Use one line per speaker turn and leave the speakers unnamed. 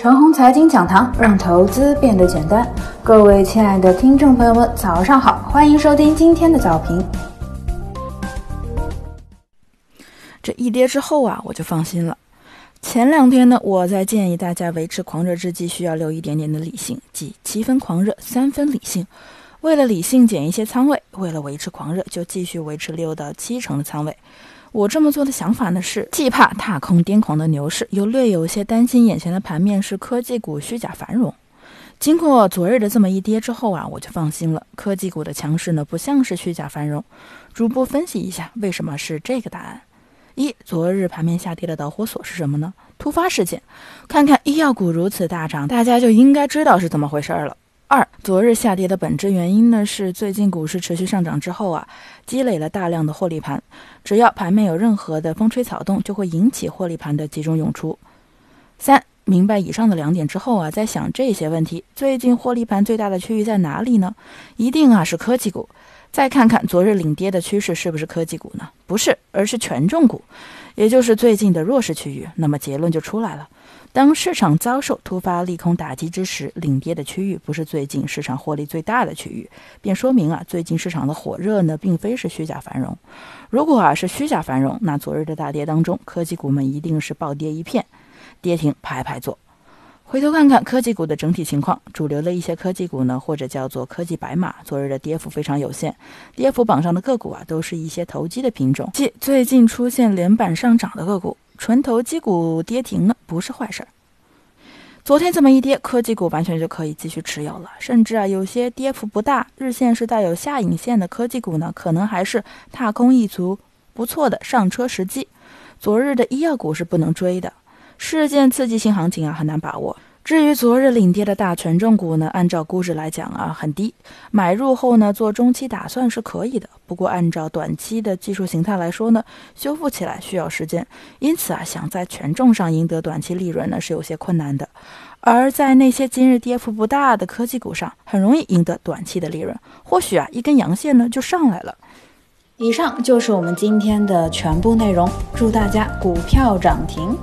陈红财经讲堂，让投资变得简单。各位亲爱的听众朋友们，早上好，欢迎收听今天的早评。
这一跌之后啊，我就放心了。前两天呢，我在建议大家维持狂热之际，需要留一点点的理性，即七分狂热，三分理性。为了理性减一些仓位，为了维持狂热，就继续维持六到七成的仓位。我这么做的想法呢，是既怕踏空癫狂的牛市，又略有些担心眼前的盘面是科技股虚假繁荣。经过昨日的这么一跌之后啊，我就放心了。科技股的强势呢，不像是虚假繁荣。逐步分析一下，为什么是这个答案？一，昨日盘面下跌的导火索是什么呢？突发事件。看看医药股如此大涨，大家就应该知道是怎么回事了。二，昨日下跌的本质原因呢，是最近股市持续上涨之后啊，积累了大量的获利盘，只要盘面有任何的风吹草动，就会引起获利盘的集中涌出。三，明白以上的两点之后啊，再想这些问题，最近获利盘最大的区域在哪里呢？一定啊是科技股。再看看昨日领跌的趋势是不是科技股呢？不是，而是权重股，也就是最近的弱势区域。那么结论就出来了。当市场遭受突发利空打击之时，领跌的区域不是最近市场获利最大的区域，便说明啊，最近市场的火热呢，并非是虚假繁荣。如果啊是虚假繁荣，那昨日的大跌当中，科技股们一定是暴跌一片，跌停排排坐。回头看看科技股的整体情况，主流的一些科技股呢，或者叫做科技白马，昨日的跌幅非常有限，跌幅榜上的个股啊，都是一些投机的品种，即最近出现连板上涨的个股。纯投机股跌停了，不是坏事儿。昨天这么一跌，科技股完全就可以继续持有了，甚至啊，有些跌幅不大、日线是带有下影线的科技股呢，可能还是踏空一族不错的上车时机。昨日的医药股是不能追的，事件刺激性行情啊，很难把握。至于昨日领跌的大权重股呢，按照估值来讲啊，很低，买入后呢做中期打算是可以的。不过按照短期的技术形态来说呢，修复起来需要时间，因此啊，想在权重上赢得短期利润呢是有些困难的。而在那些今日跌幅不大的科技股上，很容易赢得短期的利润，或许啊一根阳线呢就上来了。
以上就是我们今天的全部内容，祝大家股票涨停。